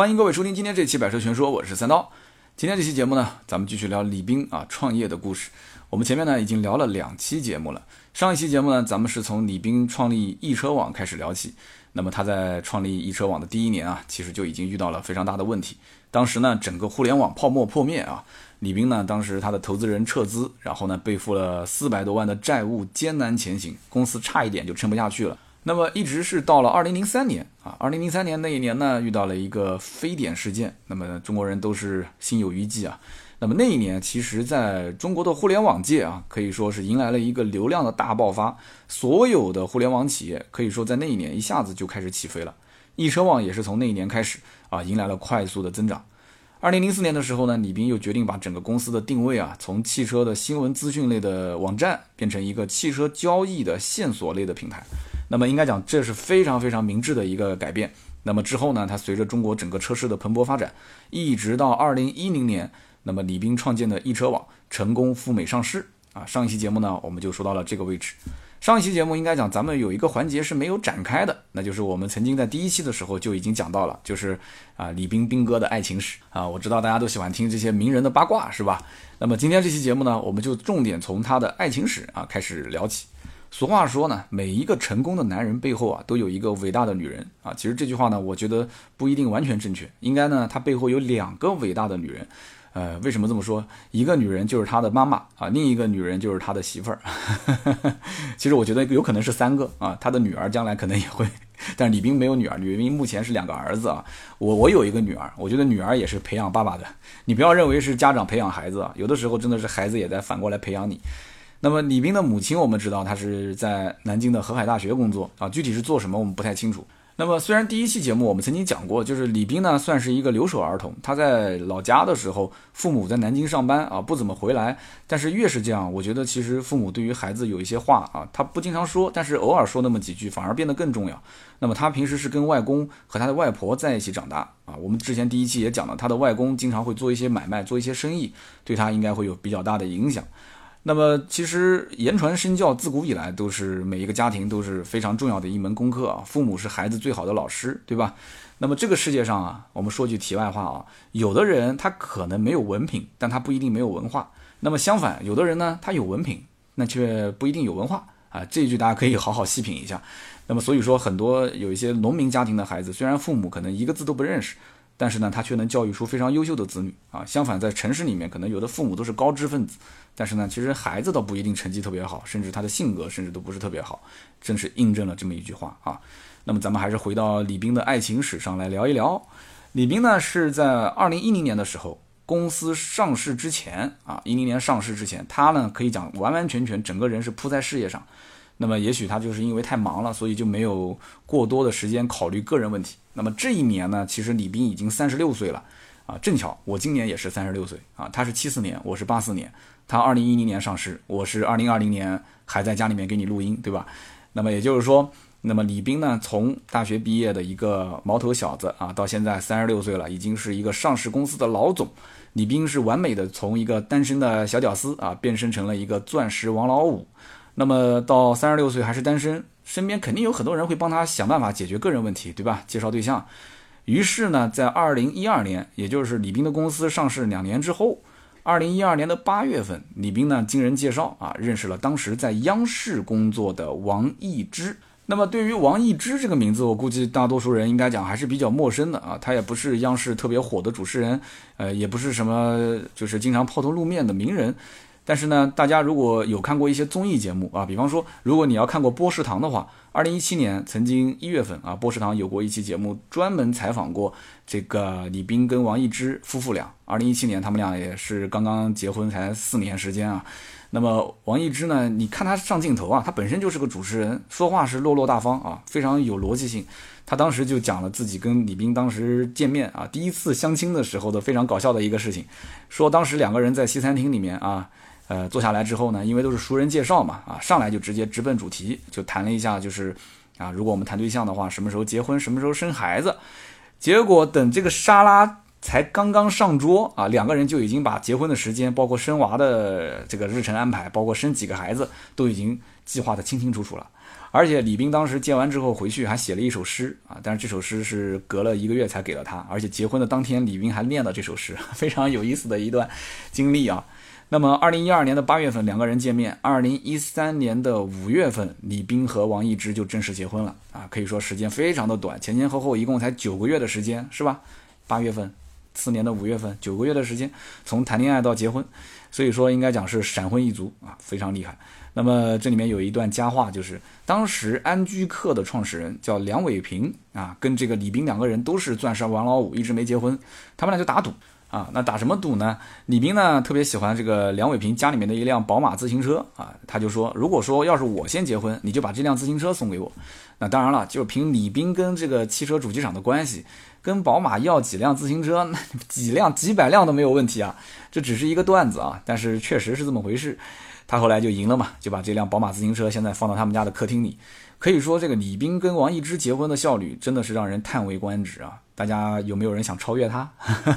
欢迎各位收听今天这期《百车全说》，我是三刀。今天这期节目呢，咱们继续聊李斌啊创业的故事。我们前面呢已经聊了两期节目了。上一期节目呢，咱们是从李斌创立易车网开始聊起。那么他在创立易车网的第一年啊，其实就已经遇到了非常大的问题。当时呢，整个互联网泡沫破灭啊，李斌呢当时他的投资人撤资，然后呢背负了四百多万的债务，艰难前行，公司差一点就撑不下去了。那么一直是到了二零零三年啊，二零零三年那一年呢，遇到了一个非典事件。那么中国人都是心有余悸啊。那么那一年，其实在中国的互联网界啊，可以说是迎来了一个流量的大爆发。所有的互联网企业可以说在那一年一下子就开始起飞了。易车网也是从那一年开始啊，迎来了快速的增长。二零零四年的时候呢，李斌又决定把整个公司的定位啊，从汽车的新闻资讯类的网站，变成一个汽车交易的线索类的平台。那么应该讲，这是非常非常明智的一个改变。那么之后呢，它随着中国整个车市的蓬勃发展，一直到二零一零年，那么李斌创建的易车网成功赴美上市啊。上一期节目呢，我们就说到了这个位置。上一期节目应该讲，咱们有一个环节是没有展开的，那就是我们曾经在第一期的时候就已经讲到了，就是啊李冰冰哥的爱情史啊。我知道大家都喜欢听这些名人的八卦，是吧？那么今天这期节目呢，我们就重点从他的爱情史啊开始聊起。俗话说呢，每一个成功的男人背后啊，都有一个伟大的女人啊。其实这句话呢，我觉得不一定完全正确，应该呢，他背后有两个伟大的女人。呃，为什么这么说？一个女人就是他的妈妈啊，另一个女人就是他的媳妇儿。其实我觉得有可能是三个啊，他的女儿将来可能也会。但李斌没有女儿，李斌目前是两个儿子啊。我我有一个女儿，我觉得女儿也是培养爸爸的。你不要认为是家长培养孩子啊，有的时候真的是孩子也在反过来培养你。那么李斌的母亲，我们知道她是在南京的河海大学工作啊，具体是做什么我们不太清楚。那么虽然第一期节目我们曾经讲过，就是李斌呢算是一个留守儿童，他在老家的时候，父母在南京上班啊，不怎么回来。但是越是这样，我觉得其实父母对于孩子有一些话啊，他不经常说，但是偶尔说那么几句，反而变得更重要。那么他平时是跟外公和他的外婆在一起长大啊，我们之前第一期也讲了，他的外公经常会做一些买卖，做一些生意，对他应该会有比较大的影响。那么其实言传身教自古以来都是每一个家庭都是非常重要的一门功课啊，父母是孩子最好的老师，对吧？那么这个世界上啊，我们说句题外话啊，有的人他可能没有文凭，但他不一定没有文化。那么相反，有的人呢，他有文凭，那却不一定有文化啊。这一句大家可以好好细品一下。那么所以说，很多有一些农民家庭的孩子，虽然父母可能一个字都不认识。但是呢，他却能教育出非常优秀的子女啊。相反，在城市里面，可能有的父母都是高知分子，但是呢，其实孩子倒不一定成绩特别好，甚至他的性格甚至都不是特别好，正是印证了这么一句话啊。那么咱们还是回到李斌的爱情史上来聊一聊。李斌呢是在二零一零年的时候，公司上市之前啊，一零年上市之前，他呢可以讲完完全全整个人是扑在事业上。那么也许他就是因为太忙了，所以就没有过多的时间考虑个人问题。那么这一年呢，其实李斌已经三十六岁了，啊，正巧我今年也是三十六岁啊。他是七四年，我是八四年，他二零一零年上市，我是二零二零年还在家里面给你录音，对吧？那么也就是说，那么李斌呢，从大学毕业的一个毛头小子啊，到现在三十六岁了，已经是一个上市公司的老总。李斌是完美的从一个单身的小屌丝啊，变身成了一个钻石王老五。那么到三十六岁还是单身。身边肯定有很多人会帮他想办法解决个人问题，对吧？介绍对象。于是呢，在二零一二年，也就是李斌的公司上市两年之后，二零一二年的八月份，李斌呢经人介绍啊，认识了当时在央视工作的王一之。那么对于王一之这个名字，我估计大多数人应该讲还是比较陌生的啊。他也不是央视特别火的主持人，呃，也不是什么就是经常抛头露面的名人。但是呢，大家如果有看过一些综艺节目啊，比方说，如果你要看过波士堂的话，二零一七年曾经一月份啊，波士堂有过一期节目，专门采访过这个李斌跟王一之夫妇俩。二零一七年他们俩也是刚刚结婚，才四年时间啊。那么王一之呢，你看他上镜头啊，他本身就是个主持人，说话是落落大方啊，非常有逻辑性。他当时就讲了自己跟李斌当时见面啊，第一次相亲的时候的非常搞笑的一个事情，说当时两个人在西餐厅里面啊。呃，坐下来之后呢，因为都是熟人介绍嘛，啊，上来就直接直奔主题，就谈了一下，就是，啊，如果我们谈对象的话，什么时候结婚，什么时候生孩子。结果等这个沙拉才刚刚上桌啊，两个人就已经把结婚的时间，包括生娃的这个日程安排，包括生几个孩子，都已经计划的清清楚楚了。而且李斌当时见完之后回去还写了一首诗啊，但是这首诗是隔了一个月才给了他，而且结婚的当天李斌还念了这首诗，非常有意思的一段经历啊。那么，二零一二年的八月份两个人见面，二零一三年的五月份，李斌和王一之就正式结婚了啊，可以说时间非常的短，前前后后一共才九个月的时间，是吧？八月份，次年的五月份，九个月的时间，从谈恋爱到结婚，所以说应该讲是闪婚一族啊，非常厉害。那么这里面有一段佳话，就是当时安居客的创始人叫梁伟平啊，跟这个李斌两个人都是钻石王老五，一直没结婚，他们俩就打赌。啊，那打什么赌呢？李斌呢特别喜欢这个梁伟平家里面的一辆宝马自行车啊，他就说，如果说要是我先结婚，你就把这辆自行车送给我。那当然了，就凭李斌跟这个汽车主机厂的关系，跟宝马要几辆自行车，那 几辆几百辆都没有问题啊。这只是一个段子啊，但是确实是这么回事。他后来就赢了嘛，就把这辆宝马自行车现在放到他们家的客厅里。可以说，这个李斌跟王一之结婚的效率真的是让人叹为观止啊！大家有没有人想超越他？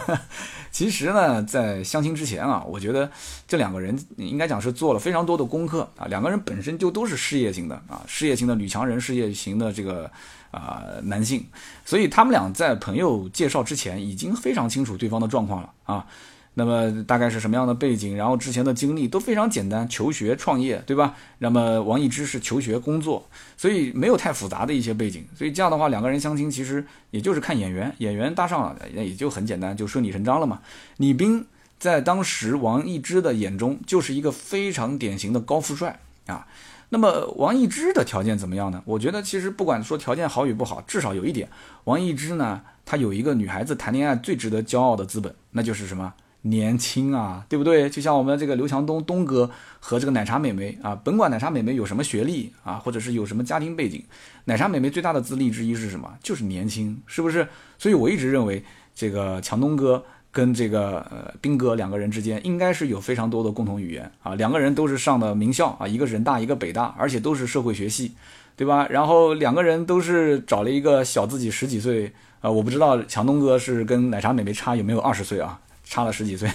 其实呢，在相亲之前啊，我觉得这两个人应该讲是做了非常多的功课啊。两个人本身就都是事业型的啊，事业型的女强人，事业型的这个啊男性，所以他们俩在朋友介绍之前已经非常清楚对方的状况了啊。那么大概是什么样的背景？然后之前的经历都非常简单，求学、创业，对吧？那么王一之是求学、工作，所以没有太复杂的一些背景。所以这样的话，两个人相亲其实也就是看眼缘，眼缘搭上了，那也就很简单，就顺理成章了嘛。李斌在当时王一之的眼中就是一个非常典型的高富帅啊。那么王一之的条件怎么样呢？我觉得其实不管说条件好与不好，至少有一点，王一之呢，他有一个女孩子谈恋爱最值得骄傲的资本，那就是什么？年轻啊，对不对？就像我们这个刘强东东哥和这个奶茶美眉啊，甭管奶茶美眉有什么学历啊，或者是有什么家庭背景，奶茶美眉最大的资历之一是什么？就是年轻，是不是？所以我一直认为，这个强东哥跟这个呃兵哥两个人之间应该是有非常多的共同语言啊。两个人都是上的名校啊，一个人大，一个北大，而且都是社会学系，对吧？然后两个人都是找了一个小自己十几岁啊，我不知道强东哥是跟奶茶美眉差有没有二十岁啊？差了十几岁，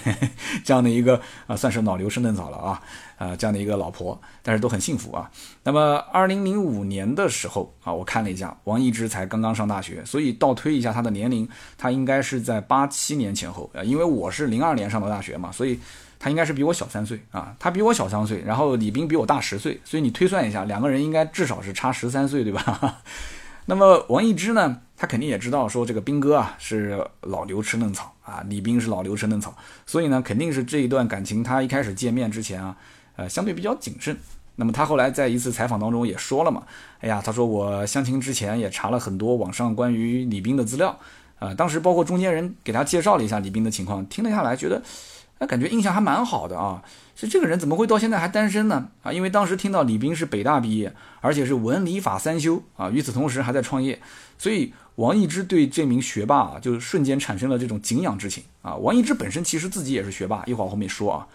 这样的一个啊，算是老牛吃嫩草了啊，啊，这样的一个老婆，但是都很幸福啊。那么，二零零五年的时候啊，我看了一下，王一之才刚刚上大学，所以倒推一下他的年龄，他应该是在八七年前后啊。因为我是零二年上的大学嘛，所以他应该是比我小三岁啊。他比我小三岁，然后李斌比我大十岁，所以你推算一下，两个人应该至少是差十三岁，对吧？那么王一之呢？他肯定也知道，说这个兵哥啊是老牛吃嫩草啊，李斌是老牛吃嫩草，所以呢，肯定是这一段感情，他一开始见面之前啊，呃，相对比较谨慎。那么他后来在一次采访当中也说了嘛，哎呀，他说我相亲之前也查了很多网上关于李斌的资料，啊，当时包括中间人给他介绍了一下李斌的情况，听了下来觉得。那感觉印象还蛮好的啊，是这个人怎么会到现在还单身呢？啊，因为当时听到李斌是北大毕业，而且是文理法三修啊，与此同时还在创业，所以王一之对这名学霸啊，就瞬间产生了这种敬仰之情啊。王一之本身其实自己也是学霸，一会儿后面说啊。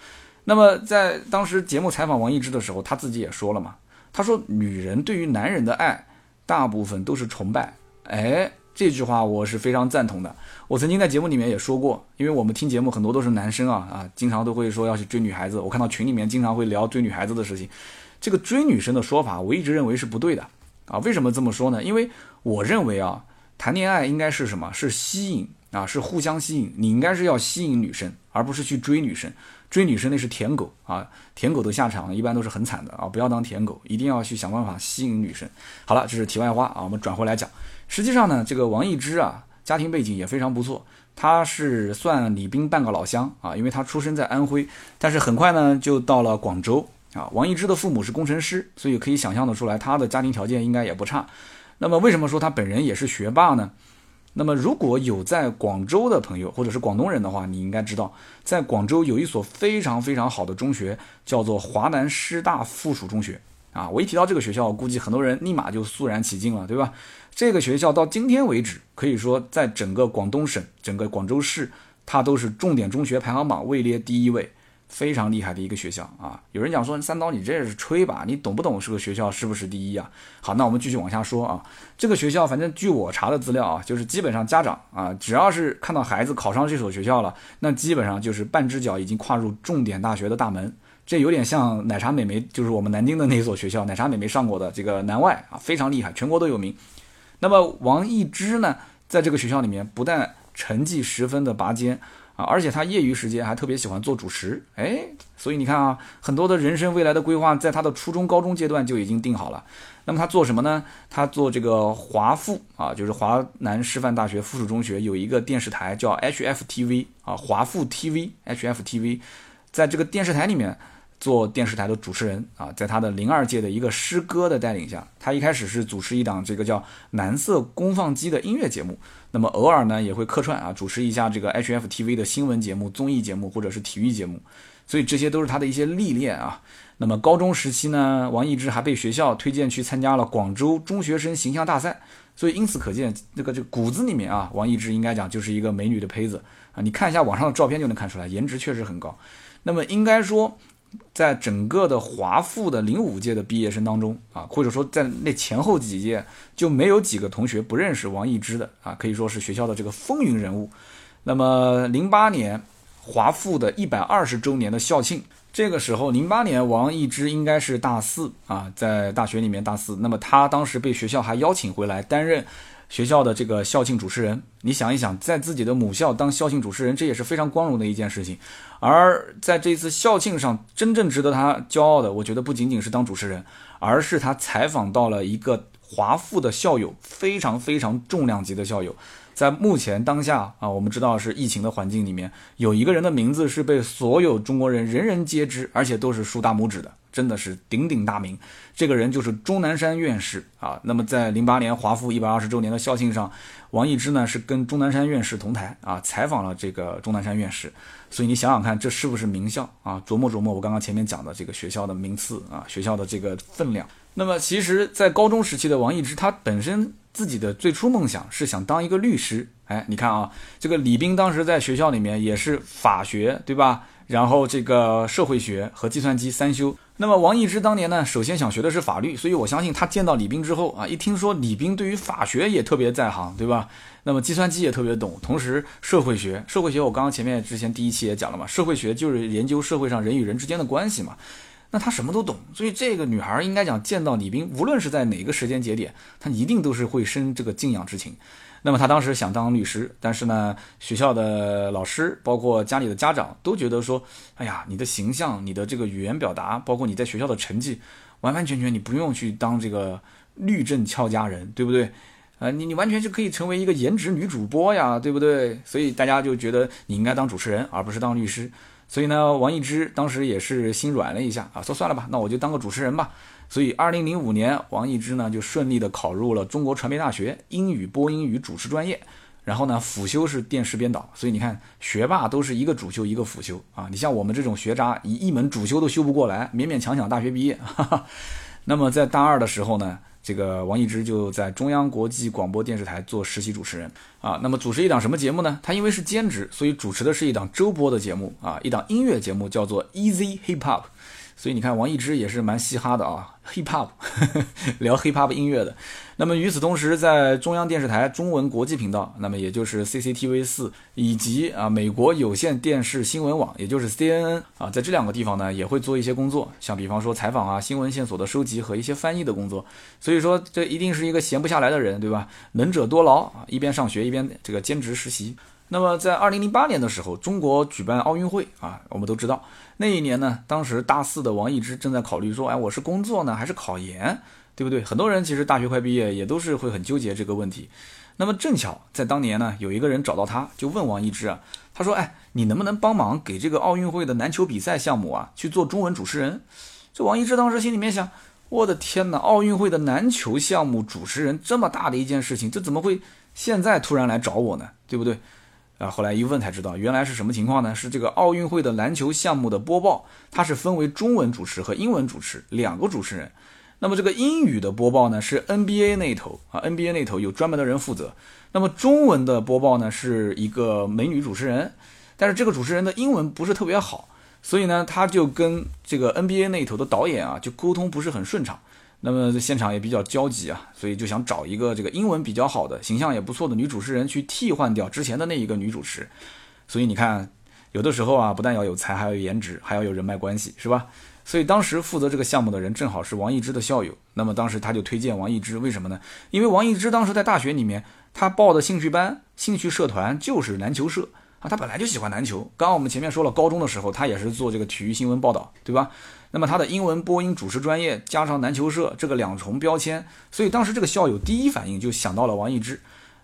那么在当时节目采访王一之的时候，他自己也说了嘛，他说女人对于男人的爱，大部分都是崇拜，哎。这句话我是非常赞同的。我曾经在节目里面也说过，因为我们听节目很多都是男生啊啊，经常都会说要去追女孩子。我看到群里面经常会聊追女孩子的事情，这个追女生的说法，我一直认为是不对的啊。为什么这么说呢？因为我认为啊，谈恋爱应该是什么？是吸引啊，是互相吸引。你应该是要吸引女生，而不是去追女生。追女生那是舔狗啊，舔狗的下场一般都是很惨的啊，不要当舔狗，一定要去想办法吸引女生。好了，这是题外话啊，我们转回来讲。实际上呢，这个王一之啊，家庭背景也非常不错。他是算李斌半个老乡啊，因为他出生在安徽，但是很快呢就到了广州啊。王一之的父母是工程师，所以可以想象的出来，他的家庭条件应该也不差。那么为什么说他本人也是学霸呢？那么如果有在广州的朋友或者是广东人的话，你应该知道，在广州有一所非常非常好的中学，叫做华南师大附属中学啊。我一提到这个学校，估计很多人立马就肃然起敬了，对吧？这个学校到今天为止，可以说在整个广东省、整个广州市，它都是重点中学排行榜位列第一位，非常厉害的一个学校啊！有人讲说三刀，你这是吹吧？你懂不懂这个学校是不是第一啊？好，那我们继续往下说啊。这个学校，反正据我查的资料啊，就是基本上家长啊，只要是看到孩子考上这所学校了，那基本上就是半只脚已经跨入重点大学的大门。这有点像奶茶美眉，就是我们南京的那所学校，奶茶美眉上过的这个南外啊，非常厉害，全国都有名。那么王一之呢，在这个学校里面，不但成绩十分的拔尖啊，而且他业余时间还特别喜欢做主持，哎，所以你看啊，很多的人生未来的规划，在他的初中、高中阶段就已经定好了。那么他做什么呢？他做这个华附啊，就是华南师范大学附属中学有一个电视台叫 HFTV 啊，华附 TV HFTV，在这个电视台里面。做电视台的主持人啊，在他的零二届的一个师哥的带领下，他一开始是主持一档这个叫蓝色功放机的音乐节目，那么偶尔呢也会客串啊，主持一下这个 HFTV 的新闻节目、综艺节目或者是体育节目，所以这些都是他的一些历练啊。那么高中时期呢，王一之还被学校推荐去参加了广州中学生形象大赛，所以因此可见，这个这骨子里面啊，王一之应该讲就是一个美女的胚子啊，你看一下网上的照片就能看出来，颜值确实很高。那么应该说。在整个的华附的零五届的毕业生当中啊，或者说在那前后几届就没有几个同学不认识王一之的啊，可以说是学校的这个风云人物。那么零八年华附的一百二十周年的校庆，这个时候零八年王一之应该是大四啊，在大学里面大四。那么他当时被学校还邀请回来担任。学校的这个校庆主持人，你想一想，在自己的母校当校庆主持人，这也是非常光荣的一件事情。而在这次校庆上，真正值得他骄傲的，我觉得不仅仅是当主持人，而是他采访到了一个华附的校友，非常非常重量级的校友。在目前当下啊，我们知道是疫情的环境里面，有一个人的名字是被所有中国人人人皆知，而且都是竖大拇指的。真的是鼎鼎大名，这个人就是钟南山院士啊。那么在零八年华附一百二十周年的校庆上，王一之呢是跟钟南山院士同台啊，采访了这个钟南山院士。所以你想想看，这是不是名校啊？琢磨琢磨我刚刚前面讲的这个学校的名次啊，学校的这个分量。那么其实，在高中时期的王一之，他本身自己的最初梦想是想当一个律师。哎，你看啊，这个李斌当时在学校里面也是法学，对吧？然后这个社会学和计算机三修。那么王一之当年呢，首先想学的是法律，所以我相信他见到李斌之后啊，一听说李斌对于法学也特别在行，对吧？那么计算机也特别懂，同时社会学，社会学我刚刚前面之前第一期也讲了嘛，社会学就是研究社会上人与人之间的关系嘛，那他什么都懂，所以这个女孩应该讲见到李斌，无论是在哪个时间节点，她一定都是会生这个敬仰之情。那么她当时想当律师，但是呢，学校的老师，包括家里的家长都觉得说，哎呀，你的形象、你的这个语言表达，包括你在学校的成绩，完完全全你不用去当这个律政俏佳人，对不对？呃，你你完全是可以成为一个颜值女主播呀，对不对？所以大家就觉得你应该当主持人，而不是当律师。所以呢，王一之当时也是心软了一下啊，说算了吧，那我就当个主持人吧。所以，二零零五年，王一之呢就顺利的考入了中国传媒大学英语播音与主持专业，然后呢辅修是电视编导。所以你看，学霸都是一个主修一个辅修啊。你像我们这种学渣，一一门主修都修不过来，勉勉强强大学毕业。那么在大二的时候呢，这个王一之就在中央国际广播电视台做实习主持人啊。那么主持一档什么节目呢？他因为是兼职，所以主持的是一档周播的节目啊，一档音乐节目，叫做 Easy Hip Hop。所以你看，王一之也是蛮嘻哈的啊，hip hop，聊 hip hop 音乐的。那么与此同时，在中央电视台中文国际频道，那么也就是 CCTV 四，以及啊美国有线电视新闻网，也就是 CNN 啊，在这两个地方呢，也会做一些工作，像比方说采访啊、新闻线索的收集和一些翻译的工作。所以说，这一定是一个闲不下来的人，对吧？能者多劳啊，一边上学一边这个兼职实习。那么在二零零八年的时候，中国举办奥运会啊，我们都知道那一年呢，当时大四的王一之正在考虑说，哎，我是工作呢还是考研，对不对？很多人其实大学快毕业也都是会很纠结这个问题。那么正巧在当年呢，有一个人找到他，就问王一之啊，他说，哎，你能不能帮忙给这个奥运会的篮球比赛项目啊去做中文主持人？这王一之当时心里面想，我的天哪，奥运会的篮球项目主持人这么大的一件事情，这怎么会现在突然来找我呢？对不对？啊，后来一问才知道，原来是什么情况呢？是这个奥运会的篮球项目的播报，它是分为中文主持和英文主持两个主持人。那么这个英语的播报呢，是 NBA 那头啊，NBA 那头有专门的人负责。那么中文的播报呢，是一个美女主持人，但是这个主持人的英文不是特别好，所以呢，他就跟这个 NBA 那头的导演啊，就沟通不是很顺畅。那么现场也比较焦急啊，所以就想找一个这个英文比较好的、形象也不错的女主持人去替换掉之前的那一个女主持。所以你看，有的时候啊，不但要有才，还要有颜值，还要有人脉关系，是吧？所以当时负责这个项目的人正好是王一之的校友，那么当时他就推荐王一之，为什么呢？因为王一之当时在大学里面，他报的兴趣班、兴趣社团就是篮球社啊，他本来就喜欢篮球。刚刚我们前面说了，高中的时候他也是做这个体育新闻报道，对吧？那么他的英文播音主持专业加上篮球社这个两重标签，所以当时这个校友第一反应就想到了王一之。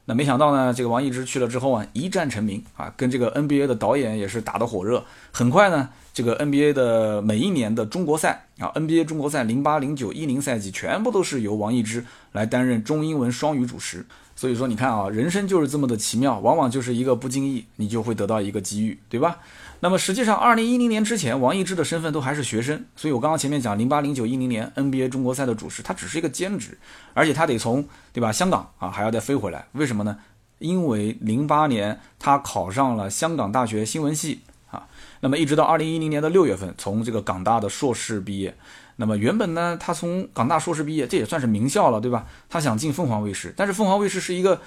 那没想到呢，这个王一之去了之后啊，一战成名啊，跟这个 NBA 的导演也是打得火热。很快呢，这个 NBA 的每一年的中国赛啊，NBA 中国赛零八、零九、一零赛季全部都是由王一之来担任中英文双语主持。所以说，你看啊，人生就是这么的奇妙，往往就是一个不经意，你就会得到一个机遇，对吧？那么实际上，二零一零年之前，王一之的身份都还是学生，所以我刚刚前面讲零八、零九、一零年 NBA 中国赛的主持，他只是一个兼职，而且他得从对吧香港啊还要再飞回来，为什么呢？因为零八年他考上了香港大学新闻系，那么一直到二零一零年的六月份，从这个港大的硕士毕业。那么原本呢，他从港大硕士毕业，这也算是名校了，对吧？他想进凤凰卫视，但是凤凰卫视是一个。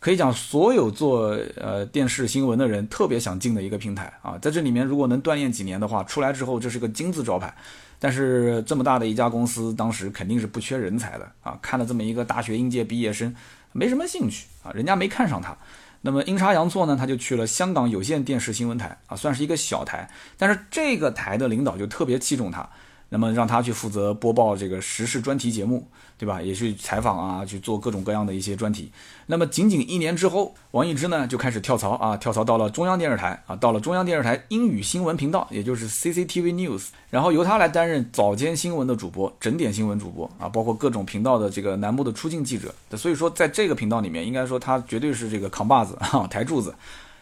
可以讲，所有做呃电视新闻的人特别想进的一个平台啊，在这里面如果能锻炼几年的话，出来之后这是个金字招牌。但是这么大的一家公司，当时肯定是不缺人才的啊。看了这么一个大学应届毕业生，没什么兴趣啊，人家没看上他。那么阴差阳错呢，他就去了香港有线电视新闻台啊，算是一个小台。但是这个台的领导就特别器重他。那么让他去负责播报这个时事专题节目，对吧？也去采访啊，去做各种各样的一些专题。那么仅仅一年之后，王一之呢就开始跳槽啊，跳槽到了中央电视台啊，到了中央电视台英语新闻频道，也就是 CCTV News，然后由他来担任早间新闻的主播、整点新闻主播啊，包括各种频道的这个栏目的出镜记者。所以说，在这个频道里面，应该说他绝对是这个扛把子啊、台柱子。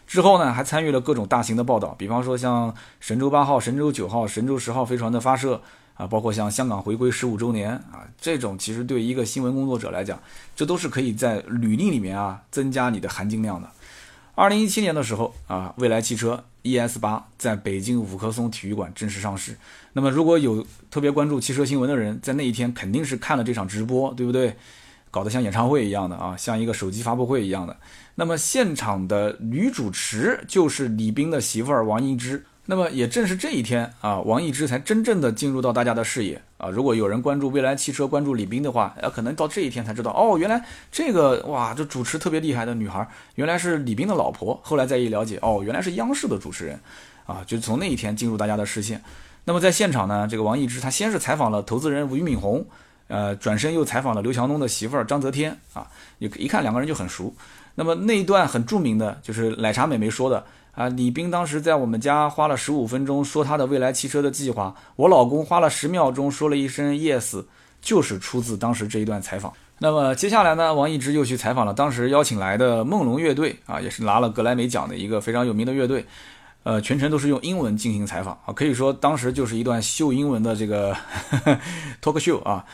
之后呢，还参与了各种大型的报道，比方说像神舟八号、神舟九号、神舟十号飞船的发射啊，包括像香港回归十五周年啊，这种其实对一个新闻工作者来讲，这都是可以在履历里面啊增加你的含金量的。二零一七年的时候啊，蔚来汽车 ES 八在北京五棵松体育馆正式上市。那么如果有特别关注汽车新闻的人，在那一天肯定是看了这场直播，对不对？搞得像演唱会一样的啊，像一个手机发布会一样的。那么现场的女主持就是李斌的媳妇儿王一之。那么也正是这一天啊，王一之才真正的进入到大家的视野啊。如果有人关注蔚来汽车、关注李斌的话，呃，可能到这一天才知道哦，原来这个哇，这主持特别厉害的女孩，原来是李斌的老婆。后来再一了解，哦，原来是央视的主持人，啊，就从那一天进入大家的视线。那么在现场呢，这个王一之他先是采访了投资人俞敏洪。呃，转身又采访了刘强东的媳妇儿张泽天啊，一一看两个人就很熟。那么那一段很著名的就是奶茶美眉说的啊，李斌当时在我们家花了十五分钟说他的未来汽车的计划，我老公花了十秒钟说了一声 yes，就是出自当时这一段采访。那么接下来呢，王一之又去采访了当时邀请来的梦龙乐队啊，也是拿了格莱美奖的一个非常有名的乐队，呃，全程都是用英文进行采访啊，可以说当时就是一段秀英文的这个 talk show 啊。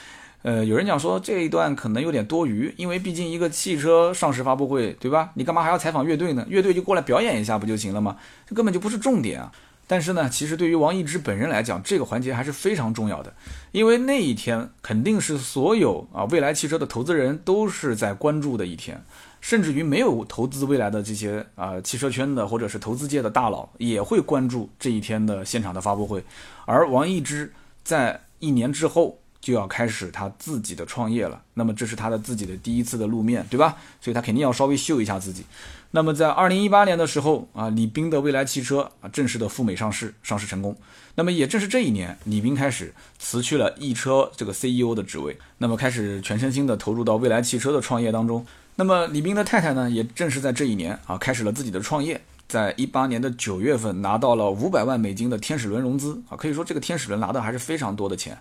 呃，有人讲说这一段可能有点多余，因为毕竟一个汽车上市发布会，对吧？你干嘛还要采访乐队呢？乐队就过来表演一下不就行了吗？这根本就不是重点啊！但是呢，其实对于王一之本人来讲，这个环节还是非常重要的，因为那一天肯定是所有啊未来汽车的投资人都是在关注的一天，甚至于没有投资未来的这些啊汽车圈的或者是投资界的大佬也会关注这一天的现场的发布会，而王一之在一年之后。就要开始他自己的创业了，那么这是他的自己的第一次的露面对吧？所以他肯定要稍微秀一下自己。那么在二零一八年的时候啊，李斌的未来汽车啊正式的赴美上市，上市成功。那么也正是这一年，李斌开始辞去了易车这个 CEO 的职位，那么开始全身心的投入到未来汽车的创业当中。那么李斌的太太呢，也正是在这一年啊，开始了自己的创业，在一八年的九月份拿到了五百万美金的天使轮融资啊，可以说这个天使轮拿的还是非常多的钱。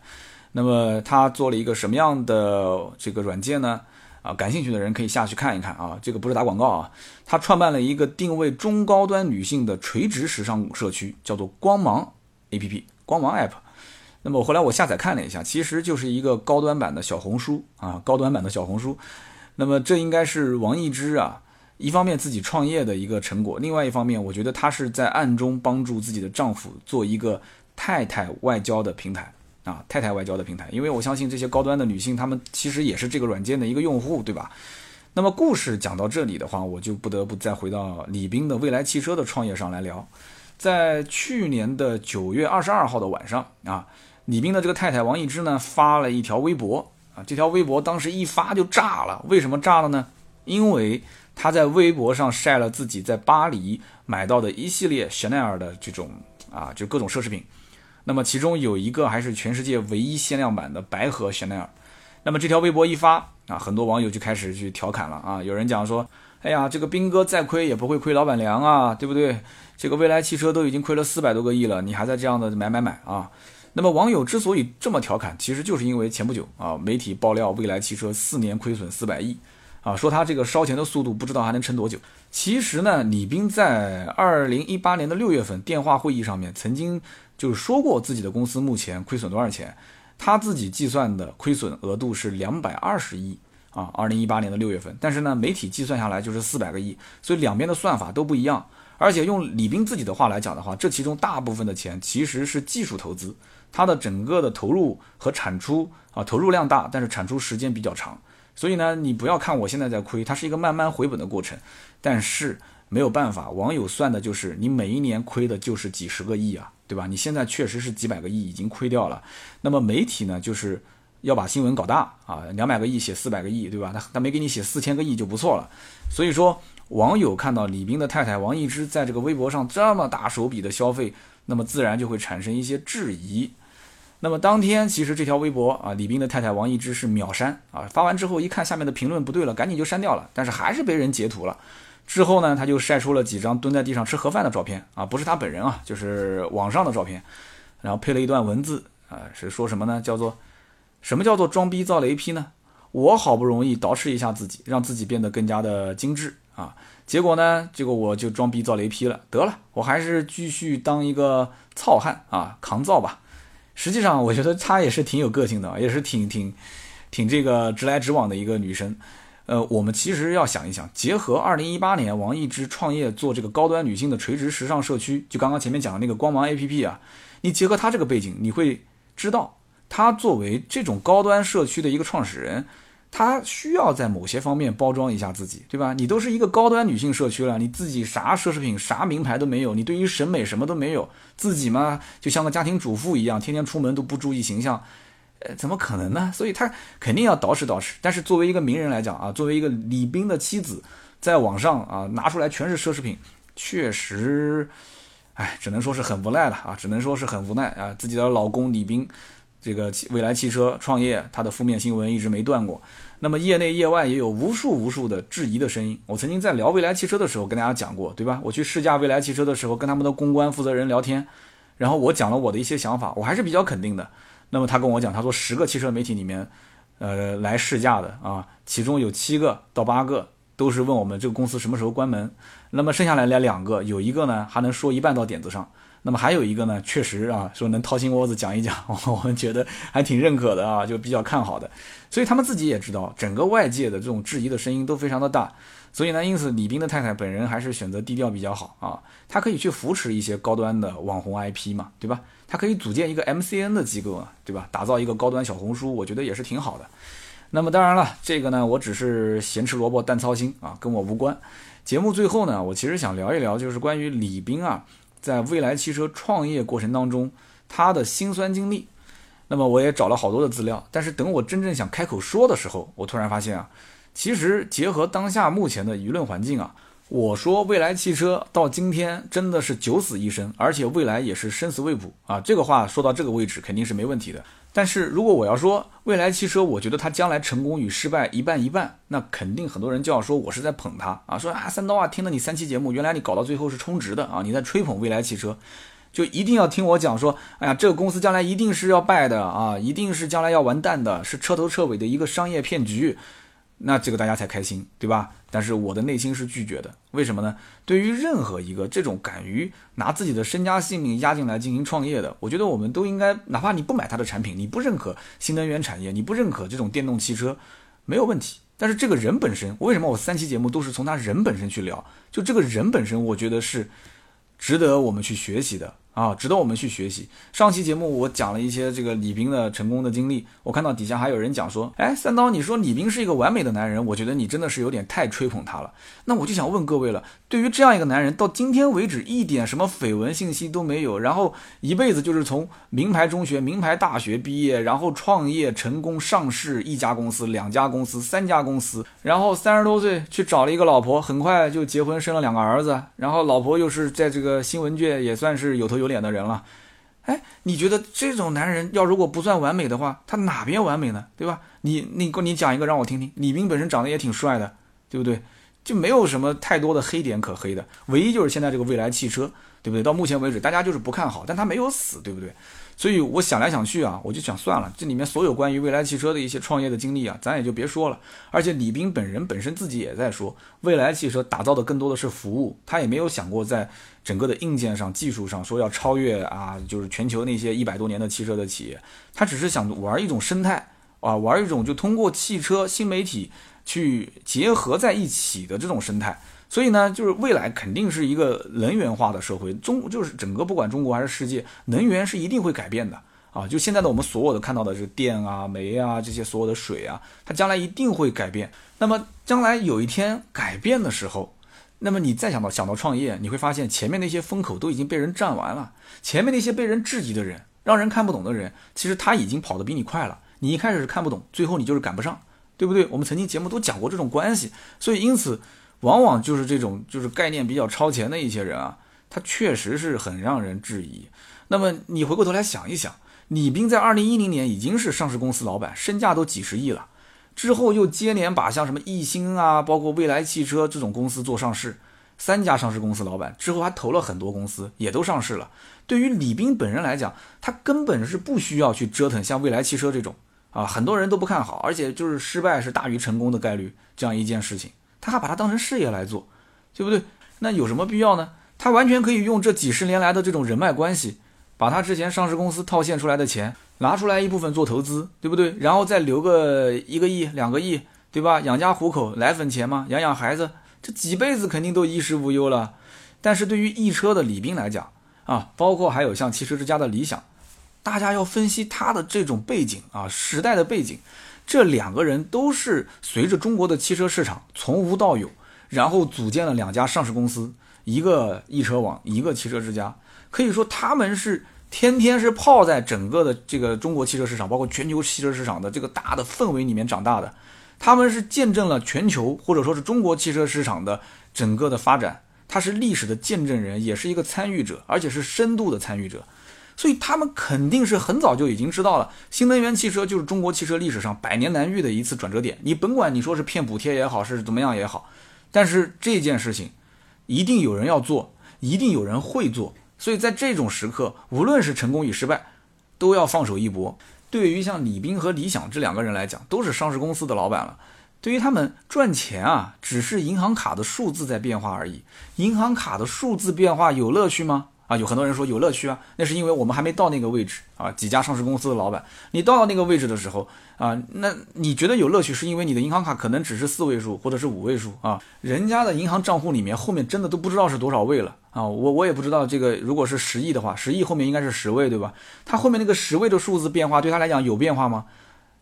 那么他做了一个什么样的这个软件呢？啊，感兴趣的人可以下去看一看啊，这个不是打广告啊。他创办了一个定位中高端女性的垂直时尚社区，叫做光芒 APP，光芒 App。那么后来我下载看了一下，其实就是一个高端版的小红书啊，高端版的小红书。那么这应该是王一之啊，一方面自己创业的一个成果，另外一方面，我觉得她是在暗中帮助自己的丈夫做一个太太外交的平台。啊，太太外交的平台，因为我相信这些高端的女性，她们其实也是这个软件的一个用户，对吧？那么故事讲到这里的话，我就不得不再回到李斌的未来汽车的创业上来聊。在去年的九月二十二号的晚上啊，李斌的这个太太王一之呢发了一条微博啊，这条微博当时一发就炸了。为什么炸了呢？因为他在微博上晒了自己在巴黎买到的一系列香奈儿的这种啊，就各种奢侈品。那么其中有一个还是全世界唯一限量版的白盒香奈儿。那么这条微博一发啊，很多网友就开始去调侃了啊，有人讲说。哎呀，这个兵哥再亏也不会亏老板娘啊，对不对？这个蔚来汽车都已经亏了四百多个亿了，你还在这样的买买买啊？那么网友之所以这么调侃，其实就是因为前不久啊，媒体爆料蔚来汽车四年亏损四百亿啊，说他这个烧钱的速度不知道还能撑多久。其实呢，李斌在二零一八年的六月份电话会议上面曾经就是说过自己的公司目前亏损多少钱，他自己计算的亏损额度是两百二十亿。啊，二零一八年的六月份，但是呢，媒体计算下来就是四百个亿，所以两边的算法都不一样。而且用李斌自己的话来讲的话，这其中大部分的钱其实是技术投资，它的整个的投入和产出啊，投入量大，但是产出时间比较长。所以呢，你不要看我现在在亏，它是一个慢慢回本的过程。但是没有办法，网友算的就是你每一年亏的就是几十个亿啊，对吧？你现在确实是几百个亿已经亏掉了。那么媒体呢，就是。要把新闻搞大啊，两百个亿写四百个亿，对吧？他他没给你写四千个亿就不错了。所以说，网友看到李斌的太太王一之在这个微博上这么大手笔的消费，那么自然就会产生一些质疑。那么当天其实这条微博啊，李斌的太太王一之是秒删啊，发完之后一看下面的评论不对了，赶紧就删掉了，但是还是被人截图了。之后呢，他就晒出了几张蹲在地上吃盒饭的照片啊，不是他本人啊，就是网上的照片，然后配了一段文字啊，是说什么呢？叫做。什么叫做装逼造雷劈呢？我好不容易捯饬一下自己，让自己变得更加的精致啊，结果呢，结果我就装逼造雷劈了。得了，我还是继续当一个糙汉啊，扛造吧。实际上，我觉得她也是挺有个性的，也是挺挺挺这个直来直往的一个女生。呃，我们其实要想一想，结合二零一八年王一之创业做这个高端女性的垂直时尚社区，就刚刚前面讲的那个光芒 A P P 啊，你结合她这个背景，你会知道。他作为这种高端社区的一个创始人，他需要在某些方面包装一下自己，对吧？你都是一个高端女性社区了，你自己啥奢侈品、啥名牌都没有，你对于审美什么都没有，自己嘛就像个家庭主妇一样，天天出门都不注意形象，呃，怎么可能呢？所以他肯定要捯饬捯饬。但是作为一个名人来讲啊，作为一个李斌的妻子，在网上啊拿出来全是奢侈品，确实，哎，只能说是很无奈了啊，只能说是很无奈啊，自己的老公李斌。这个未来汽车创业，他的负面新闻一直没断过。那么业内业外也有无数无数的质疑的声音。我曾经在聊未来汽车的时候跟大家讲过，对吧？我去试驾未来汽车的时候，跟他们的公关负责人聊天，然后我讲了我的一些想法，我还是比较肯定的。那么他跟我讲，他说十个汽车媒体里面，呃，来试驾的啊，其中有七个到八个都是问我们这个公司什么时候关门。那么剩下来来两个，有一个呢还能说一半到点子上。那么还有一个呢，确实啊，说能掏心窝子讲一讲，我们觉得还挺认可的啊，就比较看好的。所以他们自己也知道，整个外界的这种质疑的声音都非常的大。所以呢，因此李斌的太太本人还是选择低调比较好啊。他可以去扶持一些高端的网红 IP 嘛，对吧？他可以组建一个 MCN 的机构啊，对吧？打造一个高端小红书，我觉得也是挺好的。那么当然了，这个呢，我只是咸吃萝卜淡操心啊，跟我无关。节目最后呢，我其实想聊一聊，就是关于李斌啊。在未来汽车创业过程当中，他的辛酸经历，那么我也找了好多的资料，但是等我真正想开口说的时候，我突然发现啊，其实结合当下目前的舆论环境啊，我说未来汽车到今天真的是九死一生，而且未来也是生死未卜啊，这个话说到这个位置肯定是没问题的。但是如果我要说未来汽车，我觉得它将来成功与失败一半一半，那肯定很多人就要说我是在捧它啊，说啊三刀啊，听了你三期节目，原来你搞到最后是充值的啊，你在吹捧未来汽车，就一定要听我讲说，哎呀，这个公司将来一定是要败的啊，一定是将来要完蛋的，是彻头彻尾的一个商业骗局。那这个大家才开心，对吧？但是我的内心是拒绝的，为什么呢？对于任何一个这种敢于拿自己的身家性命押进来进行创业的，我觉得我们都应该，哪怕你不买他的产品，你不认可新能源产业，你不认可这种电动汽车，没有问题。但是这个人本身，为什么我三期节目都是从他人本身去聊？就这个人本身，我觉得是值得我们去学习的啊，值得我们去学习。上期节目我讲了一些这个李斌的成功的经历，我看到底下还有人讲说，哎，三刀，你说李斌是一个完美的男人，我觉得你真的是有点太吹捧他了。那我就想问各位了，对于这样一个男人，到今天为止一点什么绯闻信息都没有，然后一辈子就是从名牌中学、名牌大学毕业，然后创业成功上市一家公司、两家公司、三家公司，然后三十多岁去找了一个老婆，很快就结婚生了两个儿子，然后老婆又是在这个新闻界也算是有头有。脸的人了，哎，你觉得这种男人要如果不算完美的话，他哪边完美呢？对吧？你你给你讲一个让我听听。李斌本身长得也挺帅的，对不对？就没有什么太多的黑点可黑的，唯一就是现在这个未来汽车，对不对？到目前为止，大家就是不看好，但他没有死，对不对？所以我想来想去啊，我就想算了，这里面所有关于未来汽车的一些创业的经历啊，咱也就别说了。而且李斌本人本身自己也在说，未来汽车打造的更多的是服务，他也没有想过在整个的硬件上、技术上说要超越啊，就是全球那些一百多年的汽车的企业，他只是想玩一种生态啊，玩一种就通过汽车新媒体去结合在一起的这种生态。所以呢，就是未来肯定是一个能源化的社会，中就是整个不管中国还是世界，能源是一定会改变的啊！就现在的我们所有的看到的这个电啊、煤啊这些所有的水啊，它将来一定会改变。那么将来有一天改变的时候，那么你再想到想到创业，你会发现前面那些风口都已经被人占完了，前面那些被人质疑的人、让人看不懂的人，其实他已经跑得比你快了。你一开始是看不懂，最后你就是赶不上，对不对？我们曾经节目都讲过这种关系，所以因此。往往就是这种就是概念比较超前的一些人啊，他确实是很让人质疑。那么你回过头来想一想，李斌在二零一零年已经是上市公司老板，身价都几十亿了，之后又接连把像什么易星啊，包括蔚来汽车这种公司做上市，三家上市公司老板之后还投了很多公司，也都上市了。对于李斌本人来讲，他根本是不需要去折腾像蔚来汽车这种啊，很多人都不看好，而且就是失败是大于成功的概率这样一件事情。他还把它当成事业来做，对不对？那有什么必要呢？他完全可以用这几十年来的这种人脉关系，把他之前上市公司套现出来的钱拿出来一部分做投资，对不对？然后再留个一个亿、两个亿，对吧？养家糊口，奶粉钱嘛，养养孩子，这几辈子肯定都衣食无忧了。但是对于易车的李斌来讲啊，包括还有像汽车之家的理想，大家要分析他的这种背景啊，时代的背景。这两个人都是随着中国的汽车市场从无到有，然后组建了两家上市公司，一个易车网，一个汽车之家。可以说他们是天天是泡在整个的这个中国汽车市场，包括全球汽车市场的这个大的氛围里面长大的。他们是见证了全球或者说是中国汽车市场的整个的发展，他是历史的见证人，也是一个参与者，而且是深度的参与者。所以他们肯定是很早就已经知道了，新能源汽车就是中国汽车历史上百年难遇的一次转折点。你甭管你说是骗补贴也好，是怎么样也好，但是这件事情一定有人要做，一定有人会做。所以在这种时刻，无论是成功与失败，都要放手一搏。对于像李斌和李想这两个人来讲，都是上市公司的老板了。对于他们赚钱啊，只是银行卡的数字在变化而已。银行卡的数字变化有乐趣吗？啊，有很多人说有乐趣啊，那是因为我们还没到那个位置啊。几家上市公司的老板，你到了那个位置的时候啊，那你觉得有乐趣，是因为你的银行卡可能只是四位数或者是五位数啊，人家的银行账户里面后面真的都不知道是多少位了啊。我我也不知道这个，如果是十亿的话，十亿后面应该是十位对吧？他后面那个十位的数字变化对他来讲有变化吗？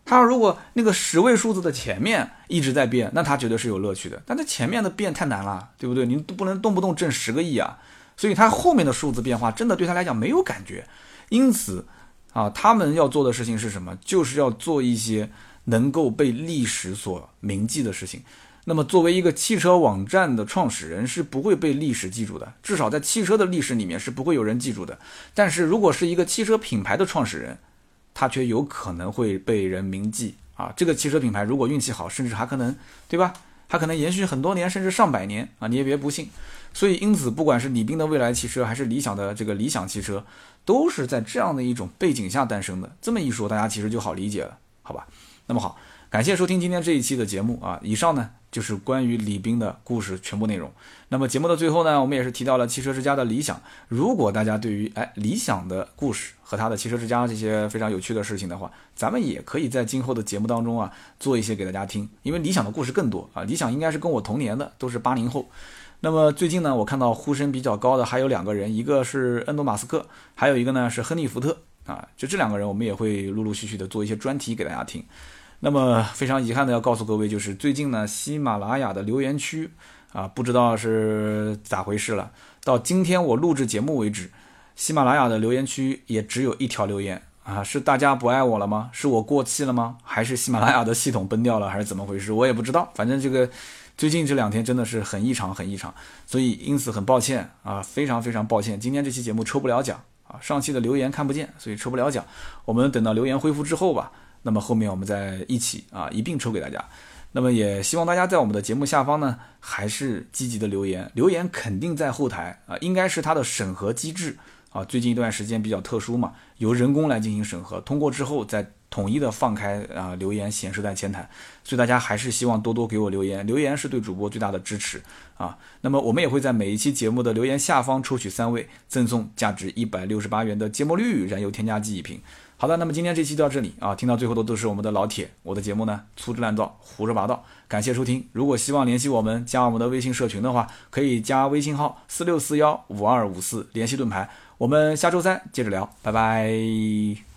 他如果那个十位数字的前面一直在变，那他觉得是有乐趣的。但他前面的变太难了，对不对？你都不能动不动挣十个亿啊。所以他后面的数字变化真的对他来讲没有感觉，因此，啊，他们要做的事情是什么？就是要做一些能够被历史所铭记的事情。那么，作为一个汽车网站的创始人，是不会被历史记住的，至少在汽车的历史里面是不会有人记住的。但是如果是一个汽车品牌的创始人，他却有可能会被人铭记啊。这个汽车品牌如果运气好，甚至还可能，对吧？它可能延续很多年，甚至上百年啊！你也别不信。所以，因此，不管是李斌的未来汽车，还是理想的这个理想汽车，都是在这样的一种背景下诞生的。这么一说，大家其实就好理解了，好吧？那么好，感谢收听今天这一期的节目啊！以上呢。就是关于李斌的故事全部内容。那么节目的最后呢，我们也是提到了汽车之家的理想。如果大家对于哎理想的故事和他的汽车之家这些非常有趣的事情的话，咱们也可以在今后的节目当中啊做一些给大家听。因为理想的故事更多啊，理想应该是跟我同年的，都是八零后。那么最近呢，我看到呼声比较高的还有两个人，一个是恩多马斯克，还有一个呢是亨利福特啊。就这两个人，我们也会陆陆续续的做一些专题给大家听。那么非常遗憾的要告诉各位，就是最近呢，喜马拉雅的留言区啊，不知道是咋回事了。到今天我录制节目为止，喜马拉雅的留言区也只有一条留言啊，是大家不爱我了吗？是我过气了吗？还是喜马拉雅的系统崩掉了？还是怎么回事？我也不知道。反正这个最近这两天真的是很异常，很异常，所以因此很抱歉啊，非常非常抱歉，今天这期节目抽不了奖啊，上期的留言看不见，所以抽不了奖。我们等到留言恢复之后吧。那么后面我们再一起啊一并抽给大家，那么也希望大家在我们的节目下方呢还是积极的留言，留言肯定在后台啊，应该是它的审核机制啊，最近一段时间比较特殊嘛，由人工来进行审核，通过之后再统一的放开啊留言显示在前台，所以大家还是希望多多给我留言，留言是对主播最大的支持啊。那么我们也会在每一期节目的留言下方抽取三位，赠送价值一百六十八元的芥末绿燃油添加剂一瓶。好的，那么今天这期到这里啊，听到最后的都是我们的老铁。我的节目呢粗制滥造，胡说八道，感谢收听。如果希望联系我们，加我们的微信社群的话，可以加微信号四六四幺五二五四联系盾牌。我们下周三接着聊，拜拜。